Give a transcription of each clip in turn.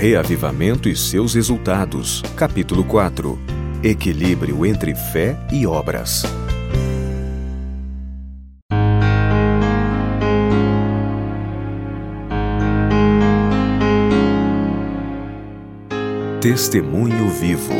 Reavivamento e seus resultados. Capítulo 4. Equilíbrio entre fé e obras. Testemunho vivo.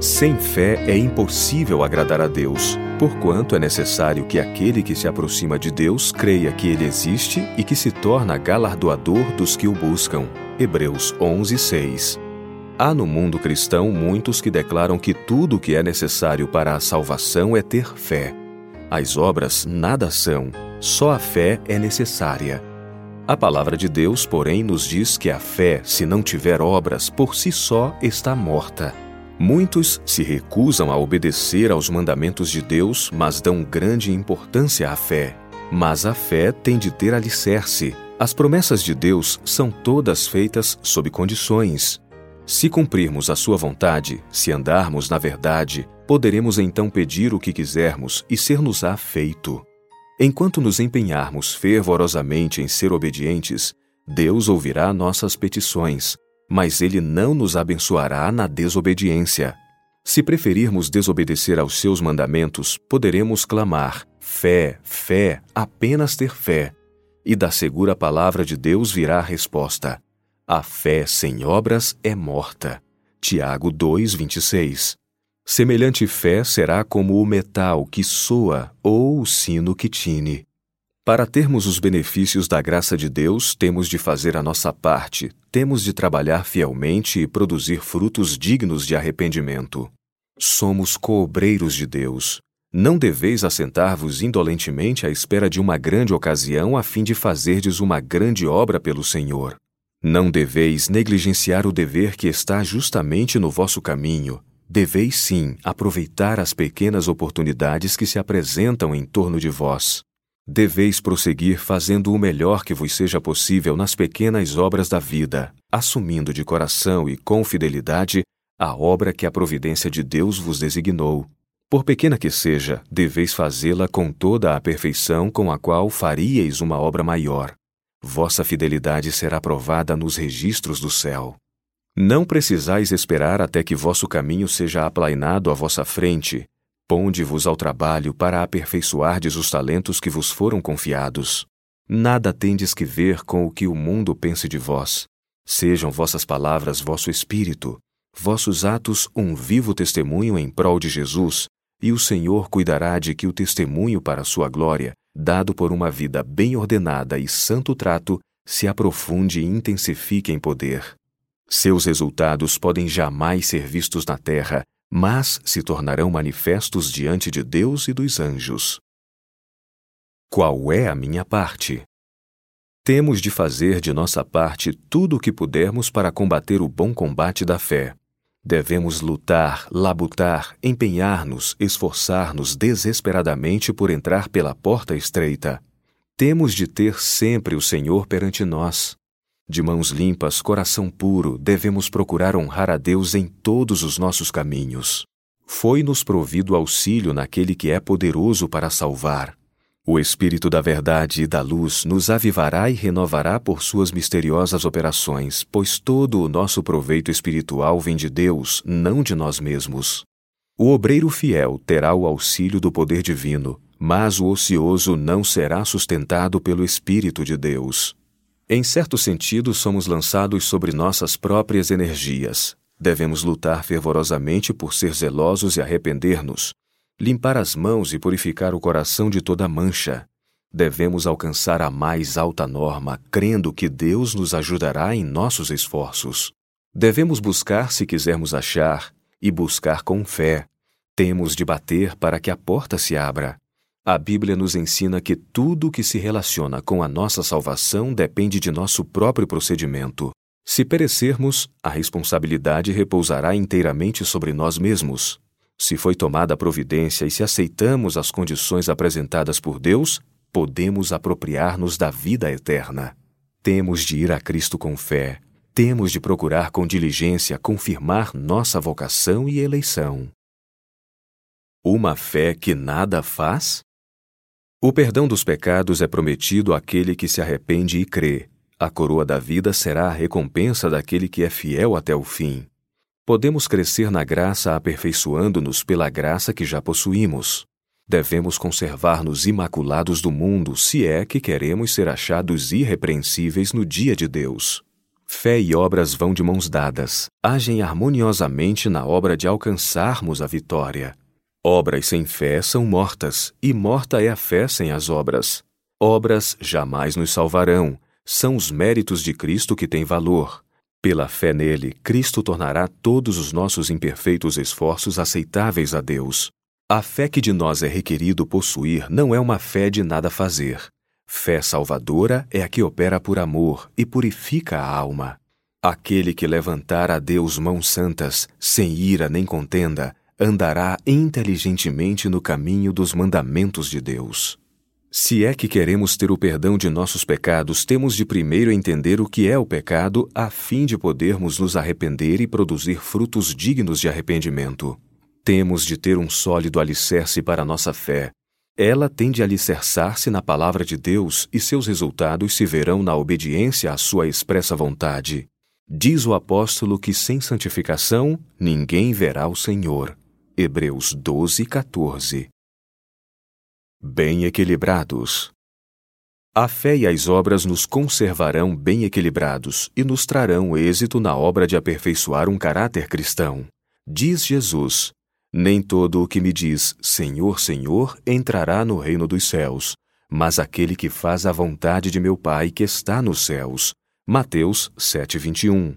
Sem fé é impossível agradar a Deus, porquanto é necessário que aquele que se aproxima de Deus creia que ele existe e que se torna galardoador dos que o buscam. Hebreus 11, 6. Há no mundo cristão muitos que declaram que tudo o que é necessário para a salvação é ter fé. As obras nada são, só a fé é necessária. A palavra de Deus, porém, nos diz que a fé, se não tiver obras, por si só está morta. Muitos se recusam a obedecer aos mandamentos de Deus, mas dão grande importância à fé. Mas a fé tem de ter alicerce. As promessas de Deus são todas feitas sob condições. Se cumprirmos a Sua vontade, se andarmos na verdade, poderemos então pedir o que quisermos e ser-nos-á feito. Enquanto nos empenharmos fervorosamente em ser obedientes, Deus ouvirá nossas petições, mas ele não nos abençoará na desobediência. Se preferirmos desobedecer aos seus mandamentos, poderemos clamar: fé, fé, apenas ter fé. E da segura palavra de Deus virá a resposta: a fé sem obras é morta. Tiago 2:26. Semelhante fé será como o metal que soa ou o sino que tine. Para termos os benefícios da graça de Deus, temos de fazer a nossa parte, temos de trabalhar fielmente e produzir frutos dignos de arrependimento. Somos coobreiros de Deus. Não deveis assentar-vos indolentemente à espera de uma grande ocasião a fim de fazerdes uma grande obra pelo Senhor. Não deveis negligenciar o dever que está justamente no vosso caminho. Deveis sim aproveitar as pequenas oportunidades que se apresentam em torno de vós. Deveis prosseguir fazendo o melhor que vos seja possível nas pequenas obras da vida, assumindo de coração e com fidelidade a obra que a providência de Deus vos designou. Por pequena que seja, deveis fazê-la com toda a perfeição com a qual faríeis uma obra maior. Vossa fidelidade será provada nos registros do céu. Não precisais esperar até que vosso caminho seja aplainado à vossa frente, Ponde-vos ao trabalho para aperfeiçoardes os talentos que vos foram confiados. Nada tendes que ver com o que o mundo pense de vós. Sejam vossas palavras vosso espírito, vossos atos um vivo testemunho em prol de Jesus, e o Senhor cuidará de que o testemunho para sua glória, dado por uma vida bem ordenada e santo trato, se aprofunde e intensifique em poder. Seus resultados podem jamais ser vistos na terra, mas se tornarão manifestos diante de Deus e dos anjos. Qual é a minha parte? Temos de fazer de nossa parte tudo o que pudermos para combater o bom combate da fé. Devemos lutar, labutar, empenhar-nos, esforçar-nos desesperadamente por entrar pela porta estreita. Temos de ter sempre o Senhor perante nós. De mãos limpas, coração puro, devemos procurar honrar a Deus em todos os nossos caminhos. Foi-nos provido auxílio naquele que é poderoso para salvar. O Espírito da Verdade e da Luz nos avivará e renovará por suas misteriosas operações, pois todo o nosso proveito espiritual vem de Deus, não de nós mesmos. O obreiro fiel terá o auxílio do poder divino, mas o ocioso não será sustentado pelo Espírito de Deus. Em certo sentido, somos lançados sobre nossas próprias energias. Devemos lutar fervorosamente por ser zelosos e arrepender-nos, limpar as mãos e purificar o coração de toda mancha. Devemos alcançar a mais alta norma, crendo que Deus nos ajudará em nossos esforços. Devemos buscar se quisermos achar, e buscar com fé. Temos de bater para que a porta se abra. A Bíblia nos ensina que tudo que se relaciona com a nossa salvação depende de nosso próprio procedimento. Se perecermos, a responsabilidade repousará inteiramente sobre nós mesmos. Se foi tomada a providência e se aceitamos as condições apresentadas por Deus, podemos apropriar-nos da vida eterna. Temos de ir a Cristo com fé. Temos de procurar com diligência confirmar nossa vocação e eleição. Uma fé que nada faz? O perdão dos pecados é prometido àquele que se arrepende e crê. A coroa da vida será a recompensa daquele que é fiel até o fim. Podemos crescer na graça aperfeiçoando-nos pela graça que já possuímos. Devemos conservar-nos imaculados do mundo se é que queremos ser achados irrepreensíveis no dia de Deus. Fé e obras vão de mãos dadas, agem harmoniosamente na obra de alcançarmos a vitória. Obras sem fé são mortas, e morta é a fé sem as obras. Obras jamais nos salvarão, são os méritos de Cristo que têm valor. Pela fé nele, Cristo tornará todos os nossos imperfeitos esforços aceitáveis a Deus. A fé que de nós é requerido possuir não é uma fé de nada fazer. Fé salvadora é a que opera por amor e purifica a alma. Aquele que levantar a Deus mãos santas, sem ira nem contenda, andará inteligentemente no caminho dos mandamentos de Deus. Se é que queremos ter o perdão de nossos pecados, temos de primeiro entender o que é o pecado, a fim de podermos nos arrepender e produzir frutos dignos de arrependimento. Temos de ter um sólido alicerce para nossa fé. Ela tem de alicerçar-se na palavra de Deus e seus resultados se verão na obediência à sua expressa vontade. Diz o apóstolo que sem santificação ninguém verá o Senhor. Hebreus 12, 14. Bem equilibrados. A fé e as obras nos conservarão bem equilibrados e nos trarão êxito na obra de aperfeiçoar um caráter cristão. Diz Jesus: Nem todo o que me diz Senhor, Senhor entrará no reino dos céus, mas aquele que faz a vontade de meu Pai que está nos céus. Mateus 7:21.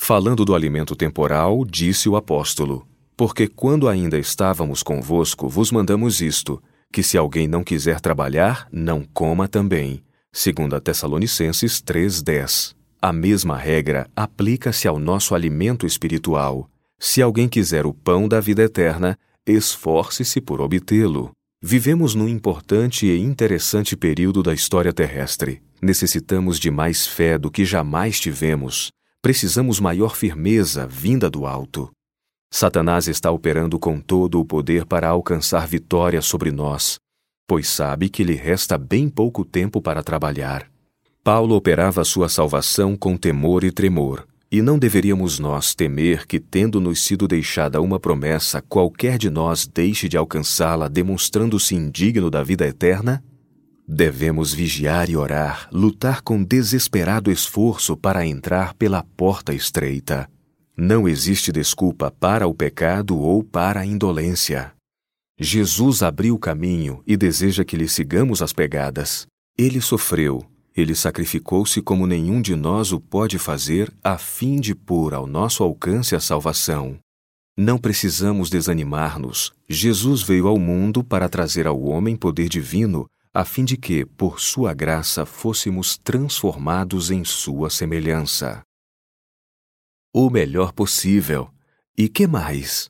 Falando do alimento temporal, disse o apóstolo: porque quando ainda estávamos convosco, vos mandamos isto: que se alguém não quiser trabalhar, não coma também. 2 Tessalonicenses 3:10. A mesma regra aplica-se ao nosso alimento espiritual. Se alguém quiser o pão da vida eterna, esforce-se por obtê-lo. Vivemos num importante e interessante período da história terrestre. Necessitamos de mais fé do que jamais tivemos. Precisamos maior firmeza vinda do alto. Satanás está operando com todo o poder para alcançar vitória sobre nós, pois sabe que lhe resta bem pouco tempo para trabalhar. Paulo operava sua salvação com temor e tremor, e não deveríamos nós temer que, tendo-nos sido deixada uma promessa, qualquer de nós deixe de alcançá-la, demonstrando-se indigno da vida eterna? Devemos vigiar e orar, lutar com desesperado esforço para entrar pela porta estreita. Não existe desculpa para o pecado ou para a indolência. Jesus abriu o caminho e deseja que lhe sigamos as pegadas. Ele sofreu, ele sacrificou-se como nenhum de nós o pode fazer, a fim de pôr ao nosso alcance a salvação. Não precisamos desanimar-nos. Jesus veio ao mundo para trazer ao homem poder divino, a fim de que, por sua graça, fôssemos transformados em sua semelhança o melhor possível. E que mais?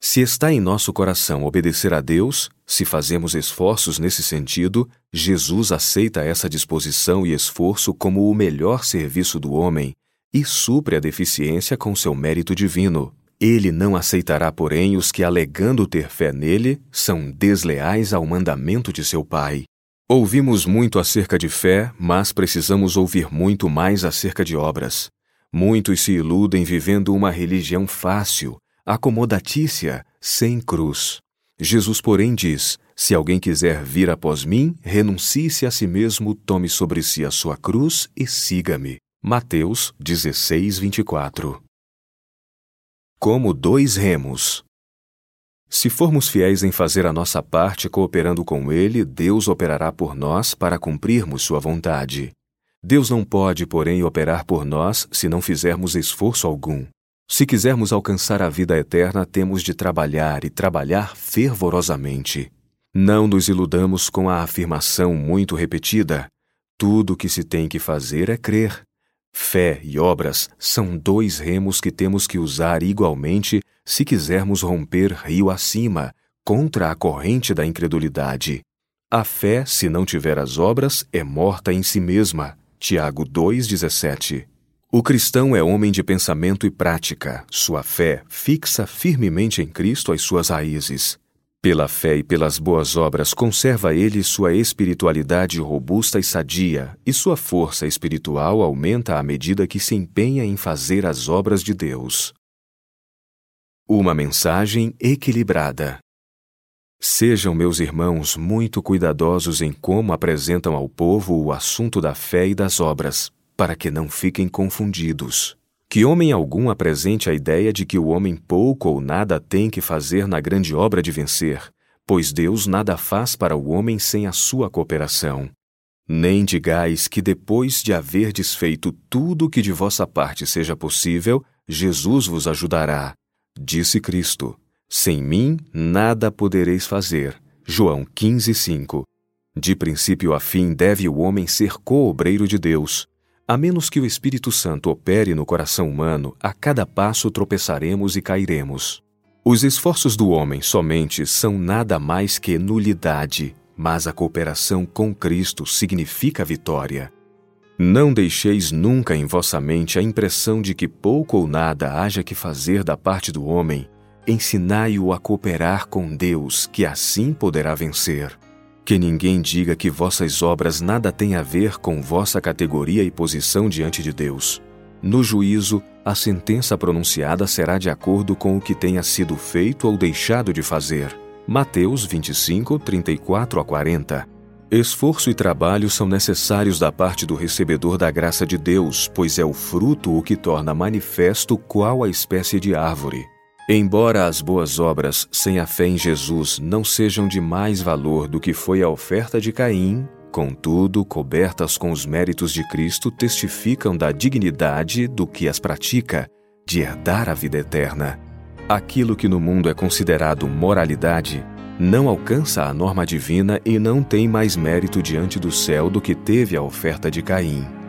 Se está em nosso coração obedecer a Deus, se fazemos esforços nesse sentido, Jesus aceita essa disposição e esforço como o melhor serviço do homem e supre a deficiência com seu mérito divino. Ele não aceitará, porém, os que, alegando ter fé nele, são desleais ao mandamento de seu Pai. Ouvimos muito acerca de fé, mas precisamos ouvir muito mais acerca de obras. Muitos se iludem vivendo uma religião fácil, acomodatícia, sem cruz. Jesus, porém, diz: Se alguém quiser vir após mim, renuncie-se a si mesmo, tome sobre si a sua cruz e siga-me. Mateus 16, 24. Como dois remos. Se formos fiéis em fazer a nossa parte cooperando com Ele, Deus operará por nós para cumprirmos Sua vontade. Deus não pode, porém, operar por nós se não fizermos esforço algum. Se quisermos alcançar a vida eterna, temos de trabalhar e trabalhar fervorosamente. Não nos iludamos com a afirmação muito repetida: tudo o que se tem que fazer é crer. Fé e obras são dois remos que temos que usar igualmente se quisermos romper rio acima, contra a corrente da incredulidade. A fé, se não tiver as obras, é morta em si mesma. Tiago 2,17 O cristão é homem de pensamento e prática. Sua fé fixa firmemente em Cristo as suas raízes. Pela fé e pelas boas obras, conserva ele sua espiritualidade robusta e sadia, e sua força espiritual aumenta à medida que se empenha em fazer as obras de Deus. Uma mensagem equilibrada. Sejam meus irmãos muito cuidadosos em como apresentam ao povo o assunto da fé e das obras, para que não fiquem confundidos. Que homem algum apresente a ideia de que o homem pouco ou nada tem que fazer na grande obra de vencer, pois Deus nada faz para o homem sem a sua cooperação. Nem digais que depois de haver desfeito tudo que de vossa parte seja possível, Jesus vos ajudará. Disse Cristo: Sem mim nada podereis fazer. João 15:5. De princípio a fim deve o homem ser coobreiro de Deus, a menos que o Espírito Santo opere no coração humano, a cada passo tropeçaremos e cairemos. Os esforços do homem somente são nada mais que nulidade, mas a cooperação com Cristo significa vitória. Não deixeis nunca em vossa mente a impressão de que pouco ou nada haja que fazer da parte do homem. Ensinai-o a cooperar com Deus, que assim poderá vencer. Que ninguém diga que vossas obras nada têm a ver com vossa categoria e posição diante de Deus. No juízo, a sentença pronunciada será de acordo com o que tenha sido feito ou deixado de fazer. Mateus 25, 34 a 40. Esforço e trabalho são necessários da parte do recebedor da graça de Deus, pois é o fruto o que torna manifesto qual a espécie de árvore. Embora as boas obras sem a fé em Jesus não sejam de mais valor do que foi a oferta de Caim, contudo, cobertas com os méritos de Cristo, testificam da dignidade do que as pratica, de herdar a vida eterna. Aquilo que no mundo é considerado moralidade não alcança a norma divina e não tem mais mérito diante do céu do que teve a oferta de Caim.